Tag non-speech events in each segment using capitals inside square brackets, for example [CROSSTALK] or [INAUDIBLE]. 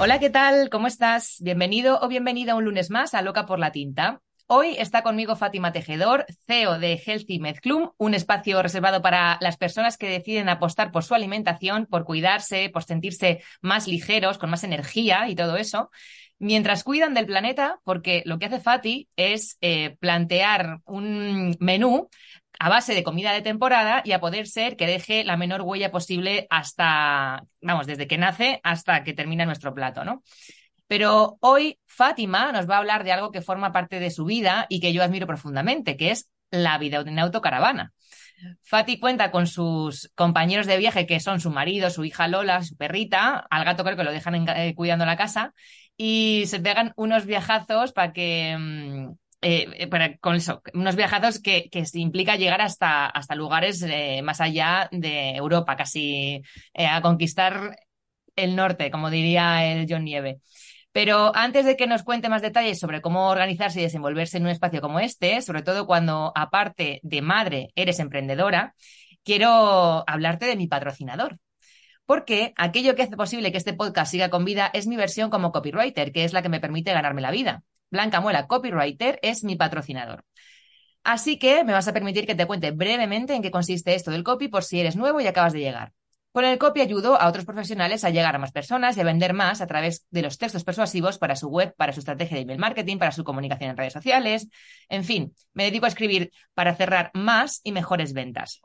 Hola, ¿qué tal? ¿Cómo estás? Bienvenido o bienvenida un lunes más a Loca por la Tinta. Hoy está conmigo Fátima Tejedor, CEO de Healthy Medclum, un espacio reservado para las personas que deciden apostar por su alimentación, por cuidarse, por sentirse más ligeros, con más energía y todo eso, mientras cuidan del planeta, porque lo que hace Fati es eh, plantear un menú a base de comida de temporada y a poder ser que deje la menor huella posible hasta, vamos, desde que nace hasta que termina nuestro plato, ¿no? Pero hoy Fátima nos va a hablar de algo que forma parte de su vida y que yo admiro profundamente, que es la vida en autocaravana. Fati cuenta con sus compañeros de viaje, que son su marido, su hija Lola, su perrita, al gato creo que lo dejan eh, cuidando la casa, y se pegan unos viajazos para que, mm, eh, eh, con eso, unos viajazos que, que implica llegar hasta, hasta lugares eh, más allá de Europa, casi a conquistar el norte, como diría el John Nieve. Pero antes de que nos cuente más detalles sobre cómo organizarse y desenvolverse en un espacio como este, sobre todo cuando aparte de madre eres emprendedora, quiero hablarte de mi patrocinador. Porque aquello que hace posible que este podcast siga con vida es mi versión como copywriter, que es la que me permite ganarme la vida. Blanca Muela, copywriter, es mi patrocinador. Así que me vas a permitir que te cuente brevemente en qué consiste esto del copy por si eres nuevo y acabas de llegar. Con el copy ayudo a otros profesionales a llegar a más personas y a vender más a través de los textos persuasivos para su web, para su estrategia de email marketing, para su comunicación en redes sociales. En fin, me dedico a escribir para cerrar más y mejores ventas.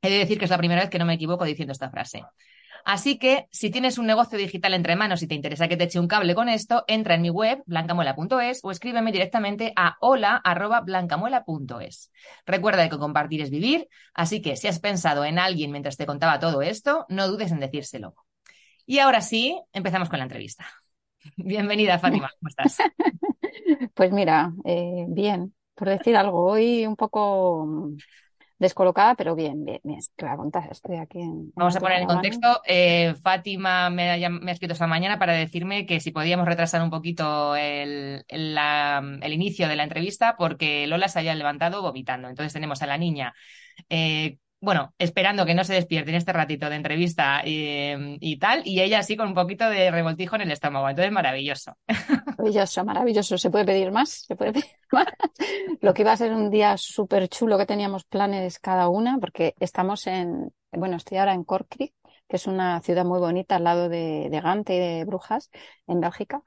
He de decir que es la primera vez que no me equivoco diciendo esta frase. Así que si tienes un negocio digital entre manos y te interesa que te eche un cable con esto, entra en mi web blancamuela.es o escríbeme directamente a hola@blancamuela.es. Recuerda que compartir es vivir, así que si has pensado en alguien mientras te contaba todo esto, no dudes en decírselo. Y ahora sí, empezamos con la entrevista. [LAUGHS] Bienvenida, Fátima, ¿cómo estás? [LAUGHS] Pues mira, eh, bien, por decir algo, hoy un poco descolocada, pero bien, bien, bien. Estoy aquí en... Vamos a poner en contexto. Eh, Fátima me ha, me ha, escrito esta mañana para decirme que si podíamos retrasar un poquito el, el, inicio de la entrevista porque Lola se haya levantado vomitando. Entonces tenemos a la niña eh, bueno, esperando que no se despierte en este ratito de entrevista y, tal, y ella así con un poquito de revoltijo en el estómago. Entonces, maravilloso. [LAUGHS] Maravilloso, maravilloso. ¿Se puede pedir más? ¿Se puede pedir [LAUGHS] más? Lo que iba a ser un día súper chulo que teníamos planes cada una, porque estamos en, bueno, estoy ahora en Cork que es una ciudad muy bonita al lado de, de Gante y de Brujas, en Bélgica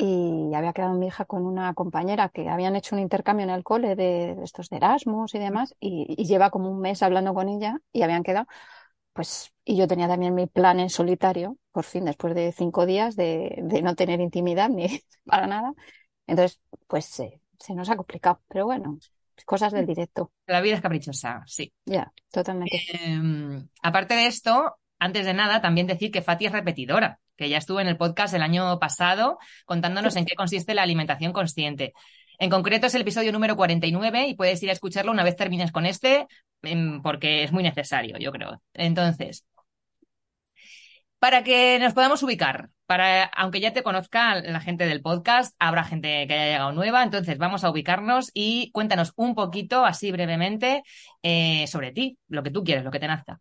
y había quedado mi hija con una compañera que habían hecho un intercambio en el cole de, estos de Erasmus y demás, y, lleva como un mes hablando con ella y habían quedado, pues, y yo tenía también mi plan en solitario, por fin, después de cinco días de, no tener intimidad [LAUGHS] ni para nada. Entonces, pues se nos ha complicado, pero bueno, cosas del directo. La vida es caprichosa, sí. Ya, totalmente. Em, aparte de esto, antes de nada, también decir que Fati es repetidora que ya estuvo en el podcast el año pasado contándonos en qué consiste la alimentación consciente. En concreto es el episodio número 49 y puedes ir a escucharlo una vez termines con este em, porque es muy necesario, yo creo. Entonces, para que nos podamos ubicar, para, aunque ya te conozca la gente del podcast, habrá gente que haya llegado nueva, entonces vamos a ubicarnos y cuéntanos un poquito, así brevemente, eh, sobre ti, lo que tú quieres, lo que te nazca.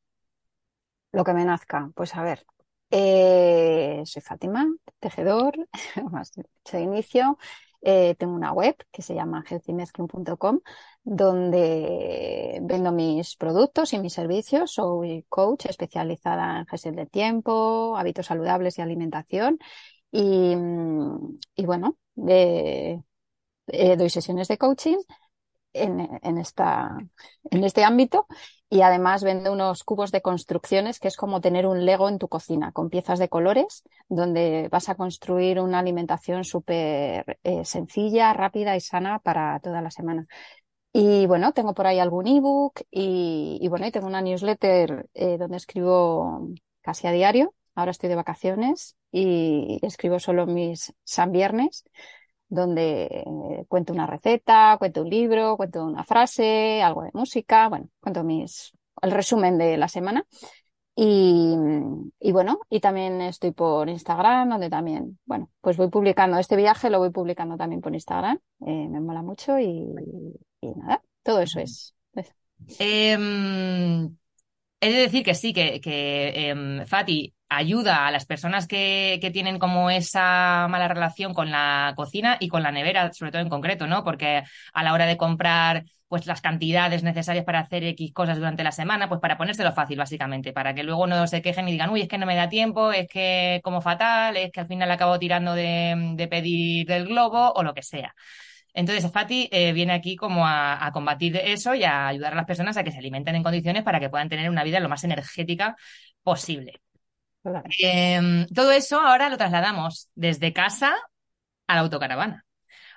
Lo que me nazca, pues a ver, eh, soy Fátima, tejedor, [LAUGHS] más de inicio. Eh, tengo una web que se llama healthymezclub.com donde vendo mis productos y mis servicios. Soy coach especializada en gestión de tiempo, hábitos saludables y alimentación. Y, bueno, eh, doy sesiones de coaching en, en, esta, en este ámbito y además vendo unos cubos de construcciones que es como tener un Lego en tu cocina con piezas de colores donde vas a construir una alimentación súper eh, sencilla, rápida y sana para toda la semana. Y bueno, tengo por ahí algún ebook y, y bueno, y tengo una newsletter eh, donde escribo casi a diario. Ahora estoy de vacaciones y escribo solo mis San Viernes, donde eh, cuento una receta, cuento un libro, cuento una frase, algo de música, bueno, cuento mis, el resumen de la semana. Y, y, bueno, y también estoy por Instagram, donde también, bueno, pues voy publicando este viaje, lo voy publicando también por Instagram, eh, me mola mucho y, y nada, todo eso es. Eh, he de decir que sí, que, que eh, Fati ayuda a las personas que, que, tienen como esa mala relación con la cocina y con la nevera, sobre todo en concreto, ¿no? Porque a la hora de comprar pues las cantidades necesarias para hacer X cosas durante la semana, pues para ponérselo fácil, básicamente, para que luego no se quejen y digan, uy, es que no me da tiempo, es que como fatal, es que al final acabo tirando de, de pedir del globo o lo que sea. Entonces, Fati eh, viene aquí como a, a, combatir eso y a ayudar a las personas a que se alimenten en condiciones para que puedan tener una vida lo más energética posible. Claro. Eh, todo eso ahora lo trasladamos desde casa a la autocaravana.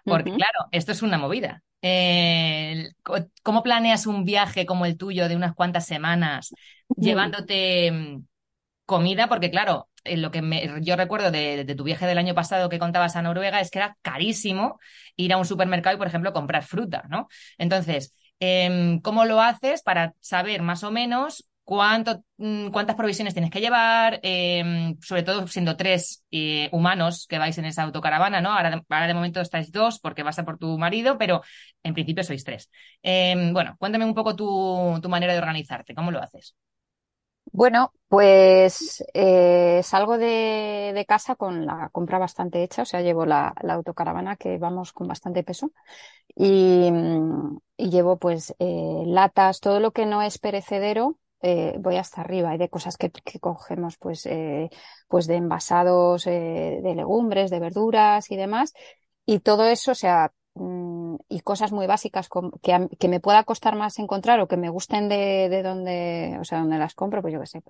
Porque, uh -huh. claro, esto es una movida. Eh, ¿Cómo planeas un viaje como el tuyo de unas cuantas semanas, uh -huh. llevándote mm, comida? Porque, claro, eh, lo que me, yo recuerdo de, de, tu viaje del año pasado que contabas a Noruega es que era carísimo ir a un supermercado y, por ejemplo, comprar fruta, ¿no? Entonces, eh, ¿cómo lo haces para saber más o menos cuánto, mm, cuántas provisiones tienes que llevar, eh, sobre todo siendo tres eh, humanos que vais en esa autocaravana, ¿no? Ahora de, ahora de, momento estáis dos porque vas a por tu marido, pero en principio sois tres. Eh, bueno, cuéntame un poco tu, tu, manera de organizarte, ¿cómo lo haces? Bueno, pues eh, salgo de, casa con la compra bastante hecha, o sea, llevo la, autocaravana que vamos con bastante peso y, y llevo pues latas, todo lo que no es perecedero, eh, voy hasta arriba y de cosas que, cogemos pues, eh, pues de envasados eh, de legumbres, de verduras y demás. Y todo eso, o sea, mmm, y cosas muy básicas que, que, me pueda costar más encontrar o que me gusten de, de donde, o sea, donde las compro, pues yo qué sé,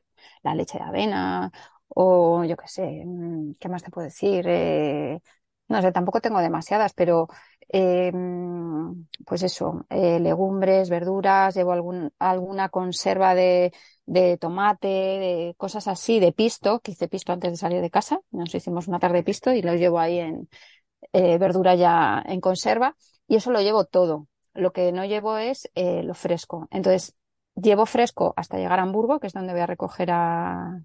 la leche de avena o yo qué sé, mm, ¿qué más te puedo decir? Eh, no sé, tampoco tengo demasiadas, pero eh, pues eso, eh, legumbres, verduras, llevo algún, alguna conserva de, de, tomate, de cosas así, de pisto, que hice pisto antes de salir de casa, nos hicimos una tarde de pisto y lo llevo ahí en eh, verdura ya en conserva y eso lo llevo todo. Lo que no llevo es lo fresco. Entonces, llevo fresco hasta llegar a Hamburgo, que es donde voy a recoger a,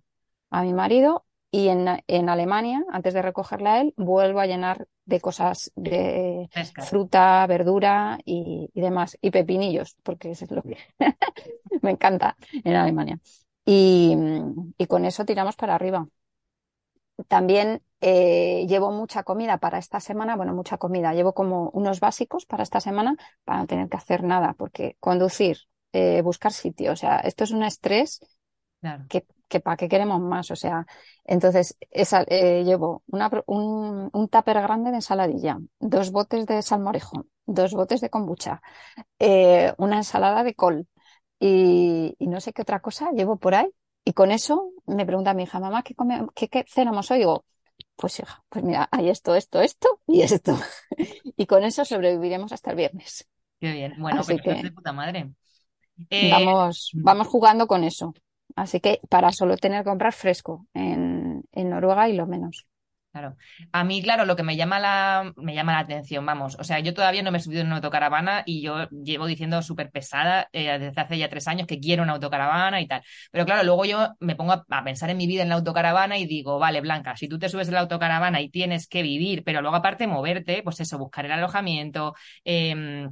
a mi marido, y en, en, Alemania, antes de recogerla a él, vuelvo a llenar de cosas de Pesca. fruta, verdura y, y, demás, y pepinillos, porque eso es lo que [LAUGHS] me encanta en Alemania. Y, y, con eso tiramos para arriba. También eh, llevo mucha comida para esta semana, bueno, mucha comida, llevo como unos básicos para esta semana para no tener que hacer nada, porque conducir, eh, buscar sitio, o sea, esto es un estrés claro. que que para qué queremos más, o sea, entonces esa, eh, llevo una, un, un tupper grande de ensaladilla, dos botes de salmorejo, dos botes de kombucha, eh, una ensalada de col y, y, no sé qué otra cosa llevo por ahí. Y con eso me pregunta mi hija, mamá, ¿qué, come, qué, qué cenamos hoy? Y digo, pues hija, pues mira, hay esto, esto, esto y esto. [LAUGHS] y con eso sobreviviremos hasta el viernes. Qué bien. Bueno, Así pero que, de puta madre. Eh... Vamos, vamos jugando con eso. Así que para solo tener que comprar fresco en, en, Noruega y lo menos. Claro. A mí, claro, lo que me llama la, me llama la atención, vamos. O sea, yo todavía no me he subido en una autocaravana y yo llevo diciendo súper pesada eh, desde hace ya tres años que quiero una autocaravana y tal. Pero claro, luego yo me pongo a, a, pensar en mi vida en la autocaravana y digo, vale, Blanca, si tú te subes en la autocaravana y tienes que vivir, pero luego aparte moverte, pues eso, buscar el alojamiento, eh,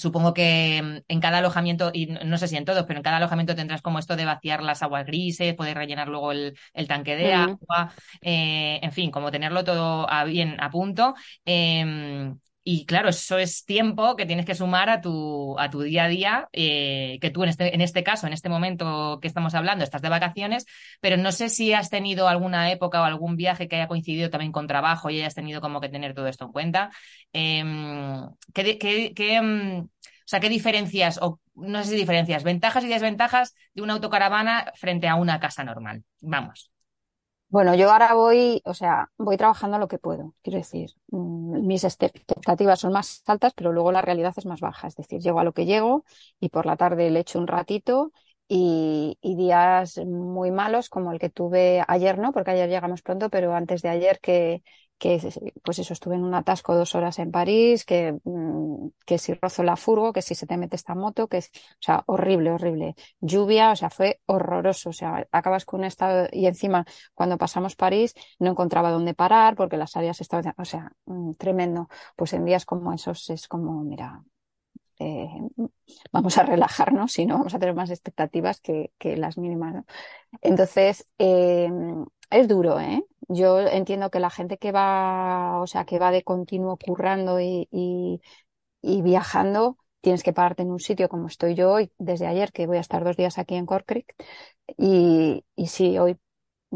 Supongo que mm, en cada alojamiento, y no sé si en todos, pero en cada alojamiento tendrás como esto de vaciar las aguas grises, poder rellenar luego el, el tanque de agua, eh, en fin, como tenerlo todo a, bien a punto. Eh, y claro, eso es tiempo que tienes que sumar a tu, a tu día a día, eh, que tú en este, en este caso, en este momento que estamos hablando, estás de vacaciones, pero no sé si has tenido alguna época o algún viaje que haya coincidido también con trabajo y hayas tenido como que tener todo esto en cuenta. Em, ¿qué, qué, em, o sea, ¿qué diferencias, o no sé si diferencias, ventajas y desventajas de una autocaravana frente a una casa normal? Vamos. Bueno, yo ahora voy, o sea, voy trabajando lo que puedo. Quiero decir, mm, mis expectativas son más altas, pero luego la realidad es más baja. Es decir, llego a lo que llego y por la tarde le echo un ratito y, y, días muy malos como el que tuve ayer, ¿no? Porque ayer llegamos pronto, pero antes de ayer que, que pues eso, estuve en un atasco dos horas en París, que, mm, que si rozo la furgo, que si se te mete esta moto, que es, o sea, horrible, horrible. Lluvia, o sea, fue horroroso, o sea, acabas con un estado, y encima, cuando pasamos París, no encontraba dónde parar, porque las áreas estaban, o sea, mm, tremendo. Pues en días como esos es como, mira, eh, vamos a relajarnos y no vamos a tener más expectativas que, que las mínimas. Entonces, eh, es duro, ¿eh? Yo entiendo que la gente que va, o sea, que va de continuo currando y, y, viajando, tienes que pararte en un sitio como estoy yo hoy, desde ayer, que voy a estar dos días aquí en Cork Creek. Y, y sí, hoy,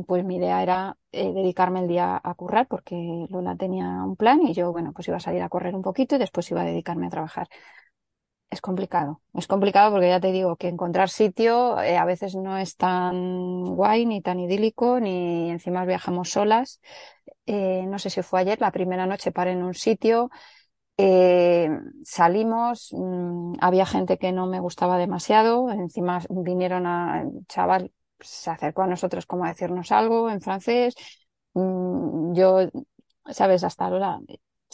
pues mi idea era dedicarme el día a currar, porque Lola tenía un plan y yo, bueno, pues iba a salir a correr un poquito y después iba a dedicarme a trabajar es complicado. Es complicado porque ya te digo que encontrar sitio eh, a veces no es tan guay ni tan idílico, ni encima viajamos solas. Eh, no sé si fue ayer, la primera noche paré en un sitio, eh, salimos, mmm, había gente que no me gustaba demasiado, encima vinieron a, chaval, se acercó a nosotros como a decirnos algo en francés. Mmm, yo, sabes, hasta ahora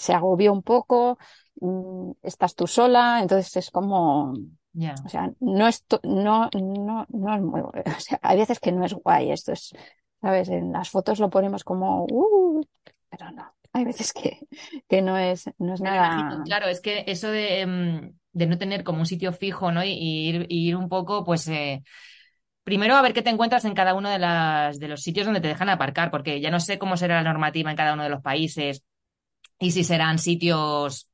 se agobió un poco, Mm, estás tú sola, entonces es como, yeah. o sea, no es, no, no, no es muy, [LAUGHS] o sea, hay veces que no es guay, esto es, sabes, en las fotos lo ponemos como, uh, pero no, hay veces que, [LAUGHS] que no es, no es nada. Imagino, claro, es que eso de, mm, de, no tener como un sitio fijo, ¿no? Y, y ir, y ir un poco, pues, eh, Primero, a ver qué te encuentras en cada uno de, las, de los sitios donde te dejan aparcar, porque ya no sé cómo será la normativa en cada uno de los países y si serán sitios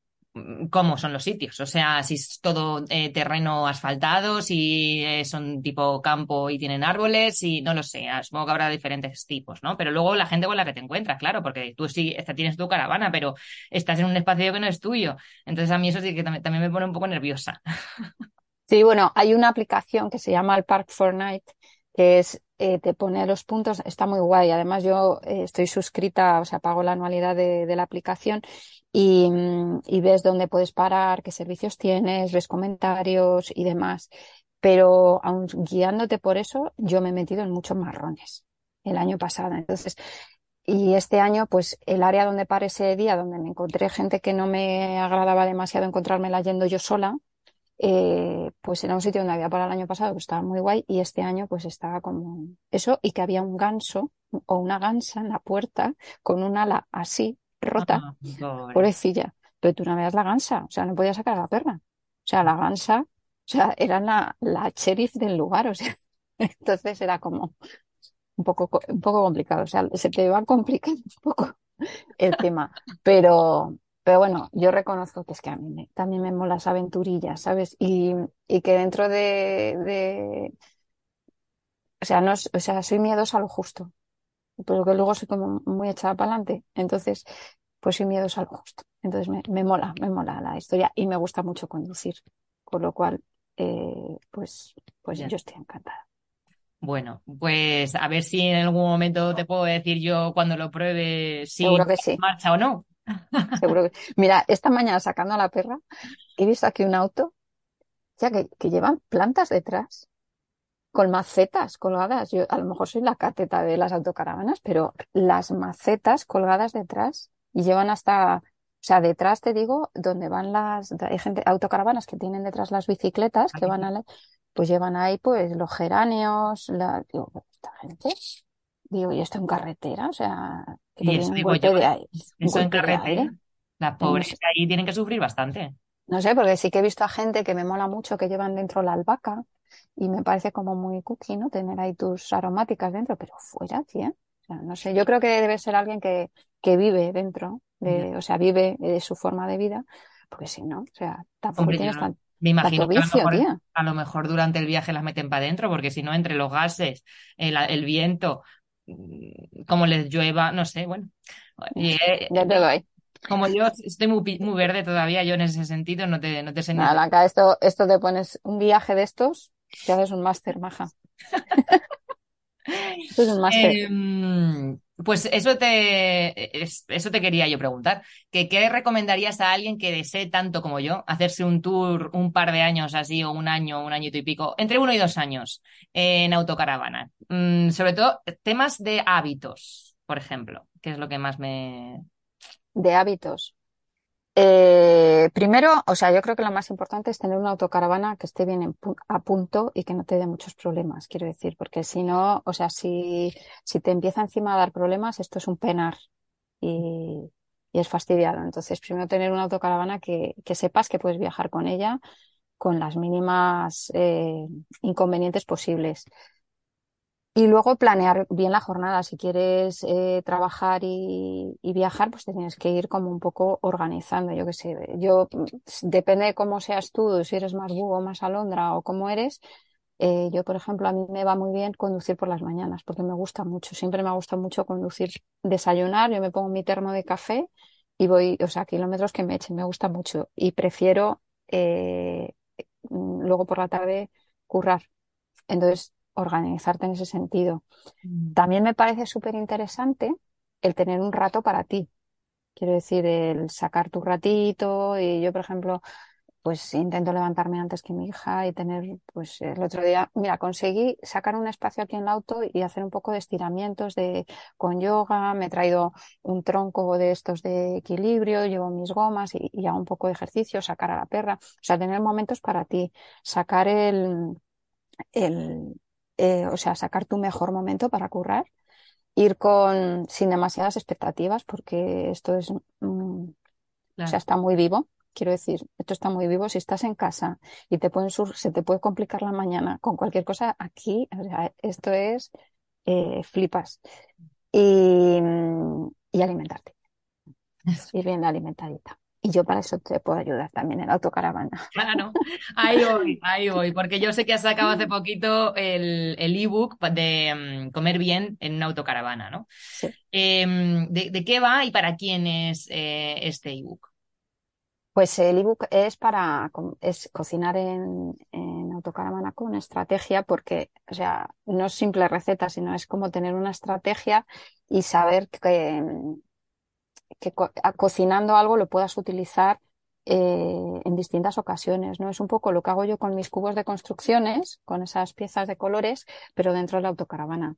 cómo son los sitios. O sea, si es todo eh, terreno asfaltado, si eh, son tipo campo y tienen árboles, y no lo sé. Ah, supongo que habrá diferentes tipos, ¿no? Pero luego la gente con la que te encuentras, claro, porque tú sí esta, tienes tu caravana, pero estás en un espacio que no es tuyo. Entonces a mí eso sí que también, también me pone un poco nerviosa. [LAUGHS] Sí, bueno, hay una aplicación que se llama el Park for Night, que es eh, te pone los puntos, está muy guay. Además, yo eh, estoy suscrita, o sea, pago la anualidad de, la aplicación y, mm, y, ves dónde puedes parar, qué servicios tienes, ves comentarios y demás. Pero aun guiándote por eso, yo me he metido en muchos marrones el año pasado. Entonces, y este año, pues el área donde paré ese día, donde me encontré gente que no me agradaba demasiado encontrármela yendo yo sola, eh, pues era un sitio donde había para el año pasado que estaba muy guay y este año pues estaba como eso y que había un ganso o una gansa en la puerta con un ala así rota, Ah, pobrecilla, pero tú no veas la gansa, o sea, no podía sacar a la perra, o sea, la gansa, o sea, era la, la sheriff del lugar, o sea, [LAUGHS] entonces era como un poco, un poco complicado, o sea, se te va complicando [LAUGHS] un poco el tema, pero, pero bueno, yo reconozco que es que a mí me, también me mola esa aventurilla, ¿sabes? Y, y que dentro de, de, o sea, no, o sea, soy miedosa a lo justo, pero que luego soy como muy echada para adelante. Entonces, pues soy miedosa a lo justo. Entonces me, me mola, me mola la historia y me gusta mucho conducir. Con lo cual, eh, pues, pues yo estoy encantada. Bueno, pues a ver si en algún momento te puedo decir yo cuando lo pruebe si Seguro que sí, marcha o no. Seguro que. Mira, esta mañana sacando a la perra, he visto aquí un auto, ya que, que llevan plantas detrás, con macetas colgadas. Yo a lo mejor soy la cateta de las autocaravanas, pero las macetas colgadas detrás y llevan hasta, o sea, detrás te digo, donde van las, hay gente, autocaravanas que tienen detrás las bicicletas que van a, la- pues llevan ahí pues los geráneos, la, digo, esta gente, digo, y esto en carretera, o sea, que Y eso un digo golpe yo, de aire, un eso en carretera. No pobres sé, ahí tienen que sufrir bastante. no sé, porque sí que he visto a gente que me mola mucho que llevan dentro la albahaca y me parece como muy cookie, ¿no? Tener ahí tus aromáticas dentro, pero fuera, tía. O sea, no sé, yo creo que debe ser alguien que, que vive dentro de, o sea, vive de su forma de vida, porque si no, o sea, tampoco Hombre, tienes tan, me imagino que a lo mejor, a lo mejor durante el viaje las meten para adentro, porque si no, entre los gases, el, el viento, como les llueva, no sé, bueno. Eh, Ya te doy. como yo estoy muy, muy verde todavía, yo en ese sentido no te, no te sé Nada, Blanca, esto, esto te pones un viaje de estos, te haces un máster, maja. [LAUGHS] Esto es un máster. Em, pues eso te, es- eso te quería yo preguntar. ¿Que, qué recomendarías a alguien que desee tanto como yo hacerse un tour un par de años así, o un año, un añito y pico, entre uno y dos años en autocaravana? Mm, sobre todo temas de hábitos, por ejemplo, que es lo que más me... de hábitos. Eh, primero, o sea, yo creo que lo más importante es tener una autocaravana que esté bien a punto y que no te dé muchos problemas, quiero decir, porque si no, o sea, si, si te empieza encima a dar problemas, esto es un penar y, y es fastidiado. Entonces, primero tener una autocaravana que, que sepas que puedes viajar con ella con las mínimas eh, inconvenientes posibles. Y luego planear bien la jornada. Si quieres eh, trabajar y, viajar, pues te tienes que ir como un poco organizando. Yo qué sé, yo mm, depende de cómo seas tú, si eres más búho más alondra o cómo eres. eh, yo, por ejemplo, a mí me va muy bien conducir por las mañanas porque me gusta mucho. Siempre me ha gustado mucho conducir, desayunar. Yo me pongo mi termo de café y voy, o sea, kilómetros que me echen. Me gusta mucho y prefiero eh, mm, luego por la tarde currar. Entonces, organizarte en ese sentido. También me parece súper interesante el tener un rato para ti. Quiero decir, el sacar tu ratito y yo, por ejemplo, pues intento levantarme antes que mi hija y tener, pues el otro día, mira, conseguí sacar un espacio aquí en el auto y hacer un poco de estiramientos de, con yoga, me he traído un tronco de estos de equilibrio, llevo mis gomas y, y hago un poco de ejercicio, sacar a la perra, o sea, tener momentos para ti, sacar el, el eh, o sea, sacar tu mejor momento para currar, ir con sin demasiadas expectativas, porque esto es, mm, o sea, está muy vivo. Quiero decir, esto está muy vivo. Si estás en casa y te pueden sur- se te puede complicar la mañana con cualquier cosa, aquí, o sea, esto es eh, flipas. Y, y alimentarte, ir bien alimentadita. Y yo para eso te puedo ayudar también en la autocaravana. Claro, [LAUGHS] ahí voy, ahí voy, porque yo sé que has sacado hace poquito el el ebook de mm, comer bien en una autocaravana, ¿no? Sí. Em, ¿de, de qué va y para quién es eh, este ebook? Pues el ebook es para es cocinar en, en autocaravana con estrategia, porque, o sea, no es simple receta, sino es como tener una estrategia y saber que, que cocinando algo lo puedas utilizar eh, en distintas ocasiones, ¿no? Es un poco lo que hago yo con mis cubos de construcciones, con esas piezas de colores, pero dentro de la autocaravana.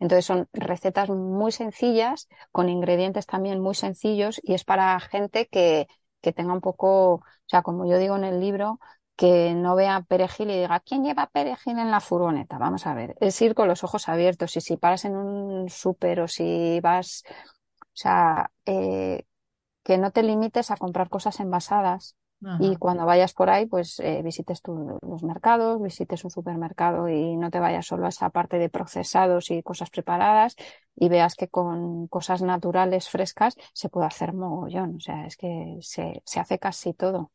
Entonces son recetas muy sencillas, con ingredientes también muy sencillos y es para gente que, que tenga un poco, o sea, como yo digo en el libro, que no vea perejil y diga, ¿quién lleva perejil en la furgoneta? Vamos a ver, es ir con los ojos abiertos y si paras en un súper o si vas, o sea, eh, que no te limites a comprar cosas envasadas y cuando vayas por ahí, pues eh, visites tu- los mercados, visites un supermercado y no te vayas solo a esa parte de procesados y cosas preparadas y veas que con cosas naturales, frescas, se puede hacer mogollón. O sea, es que se, se hace casi todo.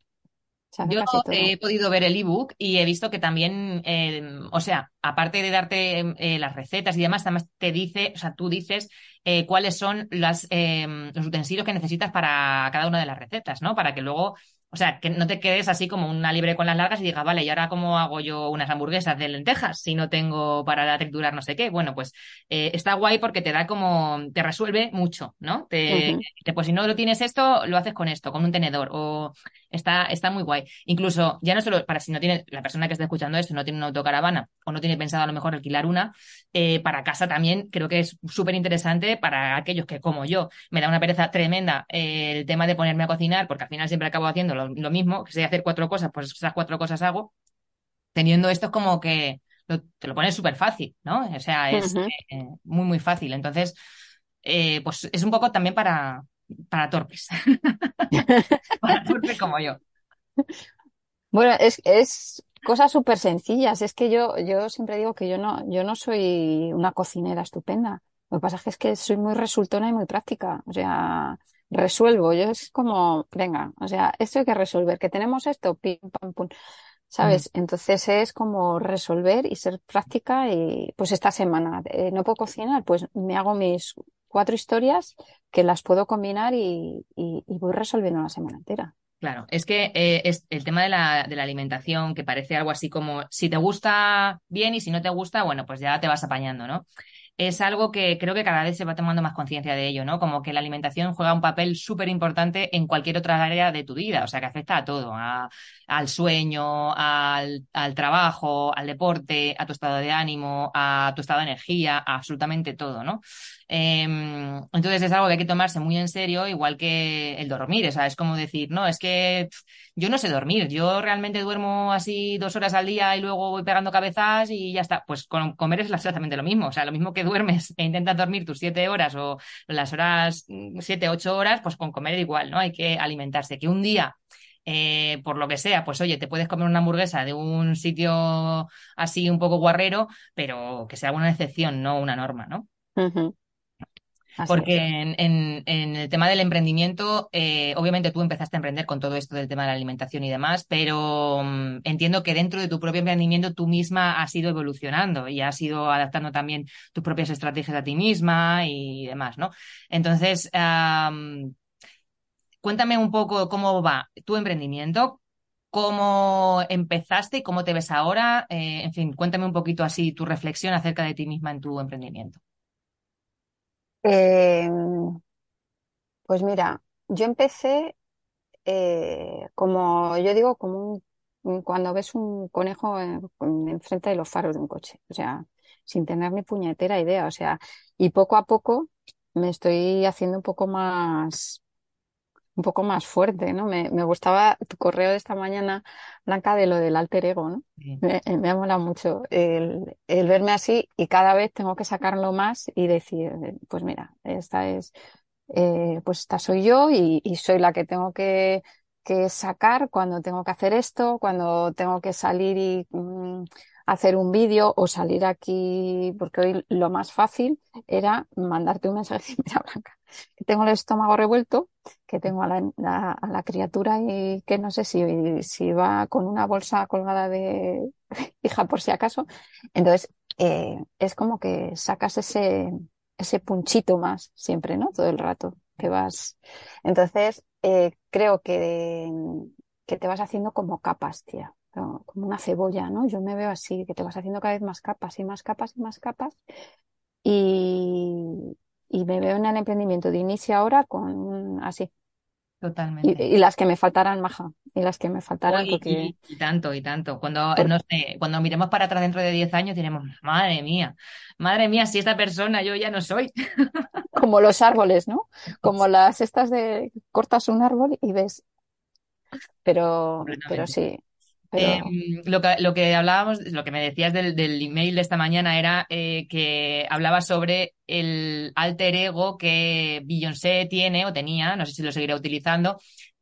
Yo he podido ver el ebook y he visto que también, eh, o sea, aparte de darte eh, las recetas y demás, también te dice, o sea, tú dices eh, cuáles son las, eh, los utensilios que necesitas para cada una de las recetas, ¿no? Para que luego, o sea, que no te quedes así como una libre con las largas y digas, vale, ¿y ahora cómo hago yo unas hamburguesas de lentejas si no tengo para triturar no sé qué? Bueno, pues eh, está guay porque te da como, te resuelve mucho, ¿no? Te, te- pues si no lo tienes esto, lo haces con esto, con un tenedor o Está, está muy guay. Incluso, ya no solo para si no tiene, la persona que está escuchando esto no tiene una autocaravana o no tiene pensado a lo mejor alquilar una, eh, para casa también creo que es súper interesante para aquellos que, como yo, me da una pereza tremenda eh, el tema de ponerme a cocinar, porque al final siempre acabo haciendo lo, lo mismo, que sé hacer cuatro cosas, pues esas cuatro cosas hago. Teniendo esto es como que lo- te lo pones súper fácil, ¿no? O sea, es eh, muy, muy fácil. Entonces, eh, pues es un poco también para, para torpes, [LAUGHS] para torpes como yo. Bueno, es, es cosas súper sencillas. Es que yo, yo siempre digo que yo no, yo no soy una cocinera estupenda. Lo que pasa es que, soy muy resultona y muy práctica. O sea, resuelvo. Yo es como, venga, o sea, esto hay que resolver, que tenemos esto, pim, pam, pum. ¿Sabes? Entonces es como resolver y ser práctica y pues esta semana eh, no puedo cocinar, pues me hago mis cuatro historias que las puedo combinar y, voy resolviendo la semana entera. Claro, es que eh, es el tema de la, de la alimentación, que parece algo así como si te gusta bien y si no te gusta, bueno, pues ya te vas apañando, ¿no? es algo que creo que cada vez se va tomando más conciencia de ello, ¿no? Como que la alimentación juega un papel súper importante en cualquier otra área de tu vida, o sea, que afecta a todo, al sueño, al, al, trabajo, al deporte, a tu estado de ánimo, a tu estado de energía, a absolutamente todo, ¿no? Eh, entonces es algo que hay que tomarse muy en serio, igual que el dormir, o sea, es como decir, no, es que yo no sé dormir, yo realmente duermo así dos horas al día y luego voy pegando cabezas y ya está. Pues con comer es [LAUGHS] exactamente lo mismo, o sea, lo mismo que duermes e intentas dormir tus siete horas o las horas, mm, siete, ocho horas, pues con comer igual, ¿no? Hay que alimentarse. Que un día eh, por lo que sea, pues oye, te puedes comer una hamburguesa de un sitio así un poco guarrero, pero que sea una excepción, no una norma, ¿no? Uh. Porque en, en, en, el tema del emprendimiento, eh, obviamente tú empezaste a emprender con todo esto del tema de la alimentación y demás, pero um, entiendo que dentro de tu propio emprendimiento tú misma has ido evolucionando y has ido adaptando también tus propias estrategias a ti misma y demás, ¿no? Entonces, um, cuéntame un poco cómo va tu emprendimiento, cómo empezaste y cómo te ves ahora. Eh, en fin, cuéntame un poquito así tu reflexión acerca de ti misma en tu emprendimiento. Eh, pues mira, yo empecé, eh, como yo digo, como cuando ves un conejo enfrente de los faros de un coche, o sea, sin tener ni puñetera idea, o sea, y poco a poco me estoy haciendo un poco más, un poco más fuerte, ¿no? Me, me gustaba tu correo de esta mañana, Blanca, de lo del alter ego, ¿no? Sí. Me, me ha molado mucho el, el, verme así y cada vez tengo que sacarlo más y decir, pues mira, esta es, eh, pues esta soy yo y, y, soy la que tengo que, que sacar cuando tengo que hacer esto, cuando tengo que salir y mm, hacer un vídeo o salir aquí, porque hoy lo más fácil era mandarte un mensaje mira, Blanca, que tengo el estómago revuelto, que tengo a la, la, a la criatura y que no sé si, si va con una bolsa colgada de [LAUGHS] hija por si acaso. Entonces, eh, es como que sacas ese, ese punchito más siempre, ¿no? Todo el rato que vas. Entonces, eh, creo que, que te vas haciendo como capas, tía como una cebolla, ¿no? Yo me veo así, que te vas haciendo cada vez más capas y más capas y más capas. Y, y me veo en el emprendimiento de inicio ahora con así. Totalmente. Y, y, las que me faltaran, maja. Y las que me faltaran. Uy, porque... y, y, tanto, y tanto. Cuando, no sé, cuando miremos para atrás dentro de 10 años diremos, madre mía, madre mía, si esta persona yo ya no soy. [LAUGHS] Como los árboles, ¿no? Como las estas de cortas un árbol y ves. Pero, pero sí, Eh, lo, que, lo que hablábamos, lo que me decías del, del email de esta mañana era eh, que hablaba sobre el alter ego que Beyoncé tiene o tenía, no sé si lo seguirá utilizando,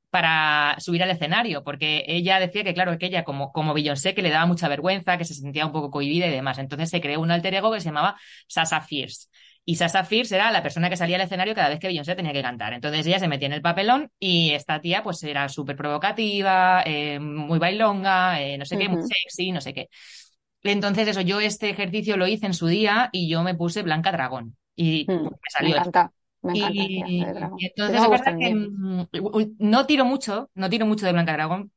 para subir al escenario, porque ella decía que, claro, que ella, como, como Beyoncé, que le daba mucha vergüenza, que se sentía un poco cohibida y demás. Entonces se creó un alter ego que se llamaba Sasa Fierce. Y Sasha Fierce era la persona que salía al escenario cada vez que Beyoncé tenía que cantar. Entonces ella se metía en el papelón y esta tía pues era súper provocativa, eh, muy bailonga, eh, no sé uh -huh. qué, muy sexy, no sé qué. Entonces eso, yo este ejercicio lo hice en su día y yo me puse Blanca Dragón. Y mm, me salió. Me encanta. Me y, y, entonces es verdad que mm, no tiro mucho, no tiro mucho de Blanca Dragón,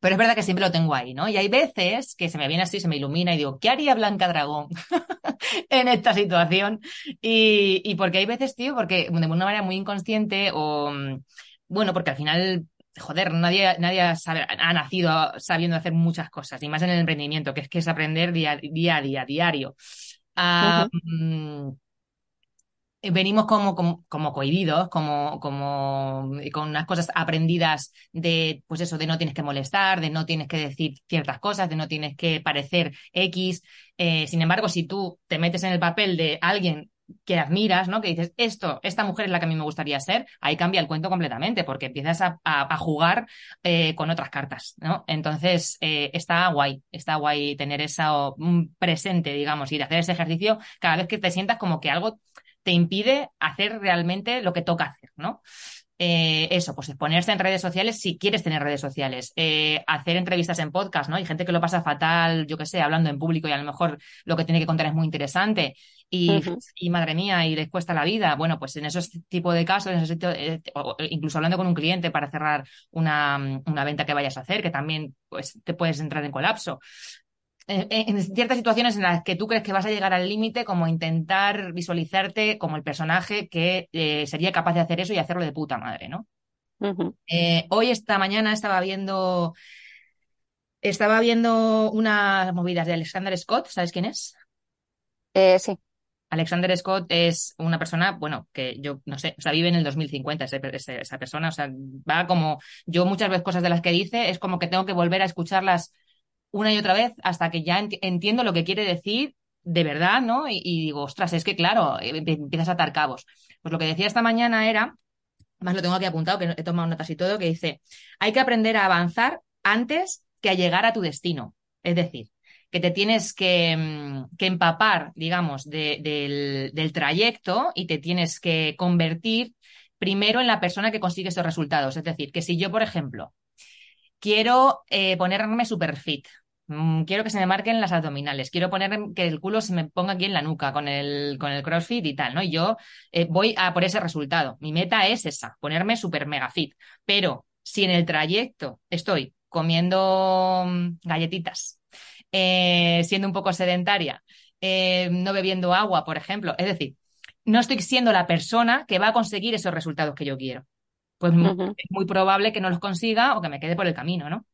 pero es verdad que siempre lo tengo ahí, ¿no? Y hay veces que se me viene así, se me ilumina y digo, ¿qué haría Blanca Dragón [LAUGHS] en esta situación? Y, y, porque hay veces, tío, porque de una manera muy inconsciente o, bueno, porque al final, joder, nadie, nadie sabe, ha nacido sabiendo hacer muchas cosas, y más en el emprendimiento, que es que es aprender día, día a día, diario. Uh, uh -huh venimos como, como, como cohibidos, como, como con unas cosas aprendidas de, pues eso, de no tienes que molestar, de no tienes que decir ciertas cosas, de no tienes que parecer X. Eh, sin embargo, si tú te metes en el papel de alguien que admiras, ¿no? Que dices, esto, esta mujer es la que a mí me gustaría ser, ahí cambia el cuento completamente, porque empiezas a, a, jugar eh, con otras cartas, ¿no? Entonces, eh, está guay, está guay tener eso um, presente, digamos, y de hacer ese ejercicio cada vez que te sientas como que algo te impide hacer realmente lo que toca hacer, ¿no? eh, eso, pues exponerse en redes sociales si quieres tener redes sociales, eh, hacer entrevistas en podcast, ¿no? Hay gente que lo pasa fatal, yo qué sé, hablando en público y a lo mejor lo que tiene que contar es muy interesante y, y madre mía, y les cuesta la vida. Bueno, pues en esos tipos de casos, en eh, incluso hablando con un cliente para cerrar una, una venta que vayas a hacer, que también pues, te puedes entrar en colapso en ciertas situaciones en las que tú crees que vas a llegar al límite, como intentar visualizarte como el personaje que eh, sería capaz de hacer eso y hacerlo de puta madre, ¿no? Eh, hoy, esta mañana, estaba viendo. Estaba viendo unas movidas de Alexander Scott, ¿sabes quién es? Eh, sí. Alexander Scott es una persona, bueno, que yo no sé, o sea, vive en el 2050 esa persona, o sea, va como, yo muchas veces cosas de las que dice es como que tengo que volver a escucharlas una y otra vez hasta que ya entiendo lo que quiere decir de verdad, ¿no? Y, digo, ostras, es que claro, eh, empiezas a atar cabos. Pues lo que decía esta mañana era, más lo tengo aquí apuntado, que he tomado notas y todo, que dice, hay que aprender a avanzar antes que a llegar a tu destino. Es decir, que te tienes que, mm, empapar, digamos, del, del trayecto y te tienes que convertir primero en la persona que consigue esos resultados. Es decir, que si yo, por ejemplo, quiero eh, ponerme super fit. Mm, quiero que se me marquen las abdominales. Quiero poner que el culo se me ponga aquí en la nuca con el, con el crossfit y tal, ¿no? Y yo eh, voy a por ese resultado. Mi meta es esa, ponerme super mega fit. Pero si en el trayecto estoy comiendo mm, galletitas, eh, siendo un poco sedentaria, no bebiendo agua, por ejemplo, es decir, no estoy siendo la persona que va a conseguir esos resultados que yo quiero pues es muy probable que no los consiga o que me quede por el camino, ¿no?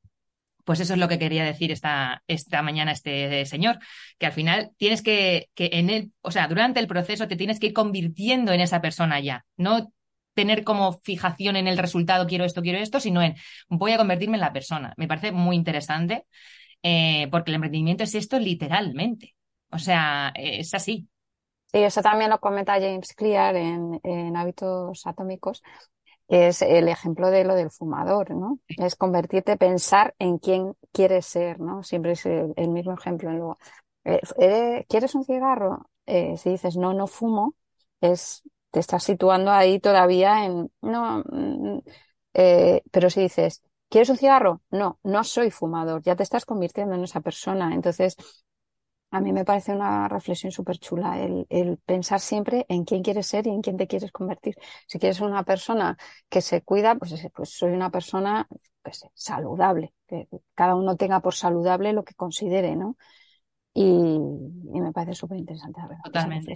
Pues eso es lo que quería decir esta, esta mañana este señor, que al final tienes que, que en él, o sea, durante el proceso te tienes que ir convirtiendo en esa persona ya, no tener como fijación en el resultado, quiero esto, quiero esto, sino en voy a convertirme en la persona. Me parece muy interesante eh, porque el emprendimiento es esto literalmente. O sea, es así. Sí, eso también lo comenta James Clear en, en Hábitos Atómicos, es el ejemplo de lo del fumador, ¿no? Es convertirte, pensar en quién quieres ser, ¿no? Siempre es el, mismo ejemplo. Luego, eh, ¿Quieres un cigarro? Eh, si dices no, no fumo, es te estás situando ahí todavía en no. Mm, eh, pero si dices ¿quieres un cigarro? No, no soy fumador. Ya te estás convirtiendo en esa persona. Entonces a mí me parece una reflexión súper chula el, pensar siempre en quién quieres ser y en quién te quieres convertir. Si quieres ser una persona que se cuida, pues, pues soy una persona pues, saludable, que cada uno tenga por saludable lo que considere, ¿no? Y, me parece súper interesante la Totalmente.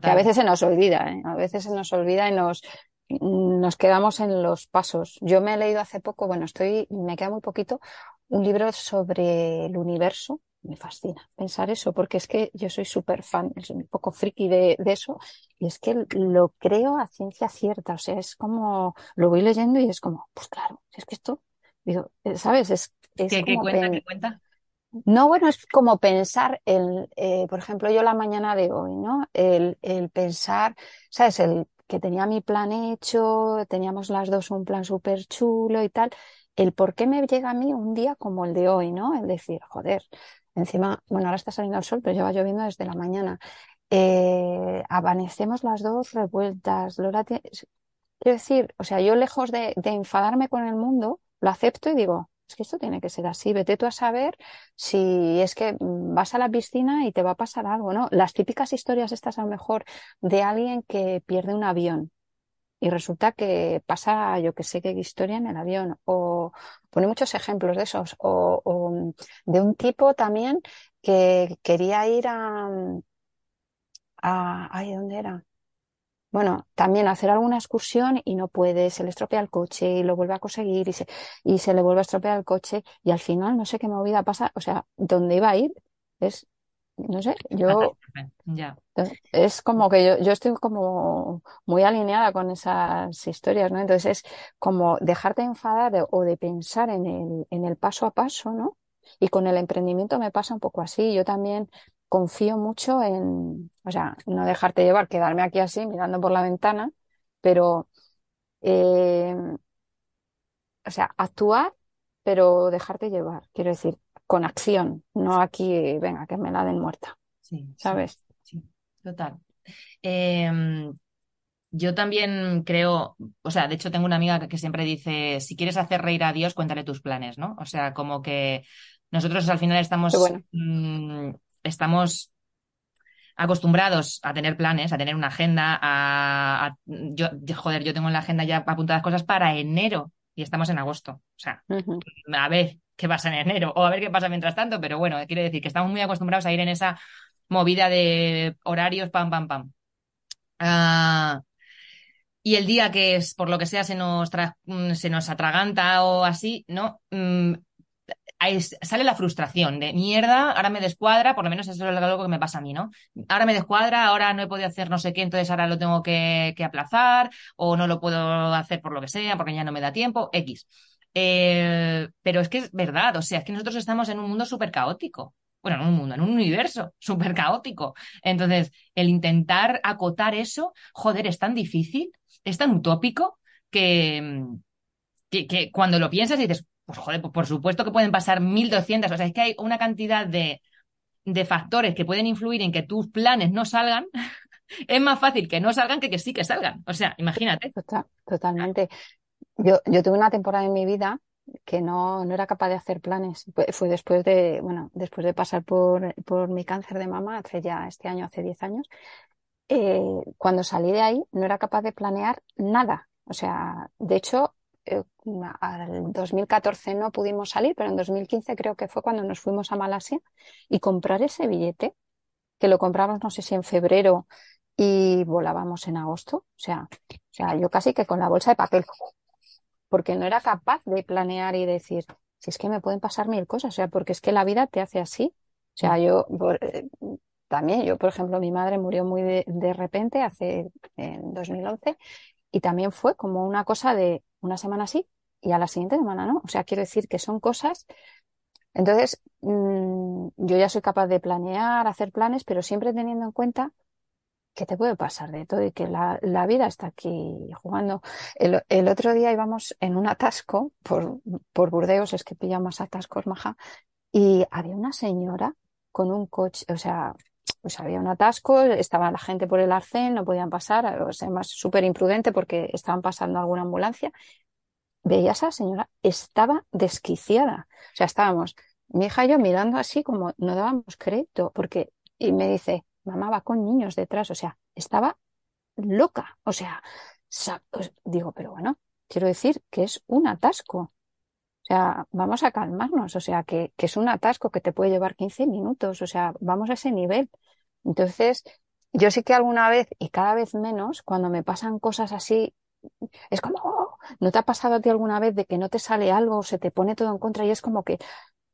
Que a veces se nos olvida, ¿eh? a veces se nos olvida y nos, nos quedamos en los pasos. Yo me he leído hace poco, bueno, estoy, me queda muy poquito, un libro sobre el universo me fascina pensar eso, porque es que yo soy súper fan, soy un poco friki de, eso, y es que lo creo a ciencia cierta, o sea, es como, lo voy leyendo y es como, pues claro, es que esto, digo, eh, ¿sabes? Es, es ¿Qué, cuenta? ¿Qué cuenta? No, bueno, es como pensar, el, eh, por ejemplo, yo la mañana de hoy, ¿no? El, el pensar, ¿sabes? El que tenía mi plan hecho, teníamos las dos un plan súper chulo y tal, el por qué me llega a mí un día como el de hoy, ¿no? El decir, joder, Encima, bueno, ahora está saliendo el sol, pero lleva lloviendo desde la mañana. Eh, amanecemos las dos revueltas. Lola quiero decir, o sea, yo lejos de, enfadarme con el mundo, lo acepto y digo, es que esto tiene que ser así. Vete tú a saber si es que vas a la piscina y te va a pasar algo, ¿no? Las típicas historias estas a lo mejor de alguien que pierde un avión y resulta que pasa, yo que sé qué historia en el avión, o pone muchos ejemplos de esos, o, de un tipo también que quería ir a, a, ay, ¿dónde era? Bueno, también hacer alguna excursión y no puede, se le estropea el coche y lo vuelve a conseguir y se, y se le vuelve a estropear el coche y al final no sé qué movida pasa, o sea, dónde iba a ir es no sé, yo ya. es como que yo, yo estoy como muy alineada con esas historias, ¿no? Entonces es como dejarte enfadar o de pensar en el, en el paso a paso, ¿no? Y con el emprendimiento me pasa un poco así. Yo también confío mucho en, o sea, no dejarte llevar, quedarme aquí así mirando por la ventana, pero, eh, o sea, actuar, pero dejarte llevar. Quiero decir, con acción, no aquí, venga, que me la den muerta. Sí, ¿sabes? Sí, total. Em, Yo también creo, o sea, de hecho tengo una amiga que, siempre dice, si quieres hacer reír a Dios, cuéntale tus planes, ¿no? O sea, como que nosotros al final estamos, bueno. mm, estamos acostumbrados a tener planes, a tener una agenda, a, a- yo, joder, yo tengo en la agenda ya apuntadas cosas para enero y estamos en agosto. O sea, a ver qué pasa en enero o a ver qué pasa mientras tanto, pero bueno, quiere decir que estamos muy acostumbrados a ir en esa movida de horarios, pam, pam, pam. Ah, y el día que es, por lo que sea, se nos, mm, se nos atraganta o así, ¿no? Mm, sale la frustración de mierda, ahora me descuadra, por lo menos eso es algo que me pasa a mí, ¿no? Ahora me descuadra, ahora no he podido hacer no sé qué, entonces ahora lo tengo que, que aplazar o no lo puedo hacer por lo que sea, porque ya no me da tiempo, X. Eh, pero es que es verdad, o sea, es que nosotros estamos en un mundo súper caótico. Bueno, en un mundo, en un universo [LAUGHS] súper caótico. Entonces, el intentar acotar eso, joder, es tan difícil, es tan utópico que, que, que cuando lo piensas dices, pues joder, pues por supuesto que pueden pasar 1200, o sea, es que hay una cantidad de, de factores que pueden influir en que tus planes no salgan. [LAUGHS] Es más fácil que no salgan que que sí que salgan. O sea, imagínate. Total- totalmente. Yo, yo tuve una temporada en mi vida que no, no era capaz de hacer planes. Fue, después de, bueno, después de pasar por, por mi cáncer de mama, hace ya este año, hace 10 años. eh, cuando salí de ahí, no era capaz de planear nada. O sea, de hecho, eh, al 2014 no pudimos salir, pero en 2015 creo que fue cuando nos fuimos a Malasia y comprar ese billete, que lo compramos no sé si en febrero y volábamos en agosto. O sea, o sea, yo casi que con la bolsa de papel porque no era capaz de planear y decir, si es que me pueden pasar mil cosas, o sea, porque es que la vida te hace así. O sea, yo por- eh, también, yo, por ejemplo, mi madre murió muy de, de repente hace en 2011 y también fue como una cosa de una semana sí y a la siguiente semana no. O sea, quiero decir que son cosas. Entonces, mm, yo ya soy capaz de planear, hacer planes, pero siempre teniendo en cuenta que te puede pasar de todo y que la, la vida está aquí jugando. El, el otro día íbamos en un atasco por, por Burdeos, es que pillamos atascos, maja, y había una señora con un coche, o sea, pues había un atasco, estaba la gente por el arcén, no podían pasar, o sea, más súper imprudente porque estaban pasando alguna ambulancia. Veía a esa señora, estaba desquiciada. O sea, estábamos, mi hija y yo mirando así como no dábamos crédito, porque, y me dice, mamá va con niños detrás, o sea, estaba loca, o sea, digo, pero bueno, quiero decir que es un atasco, o sea, vamos a calmarnos, o sea, que, que es un atasco que te puede llevar 15 minutos, o sea, vamos a ese nivel. Entonces, yo sí que alguna vez, y cada vez menos, cuando me pasan cosas así, es como, "Oh", ¿no te ha pasado a ti alguna vez de que no te sale algo, se te pone todo en contra y es como que,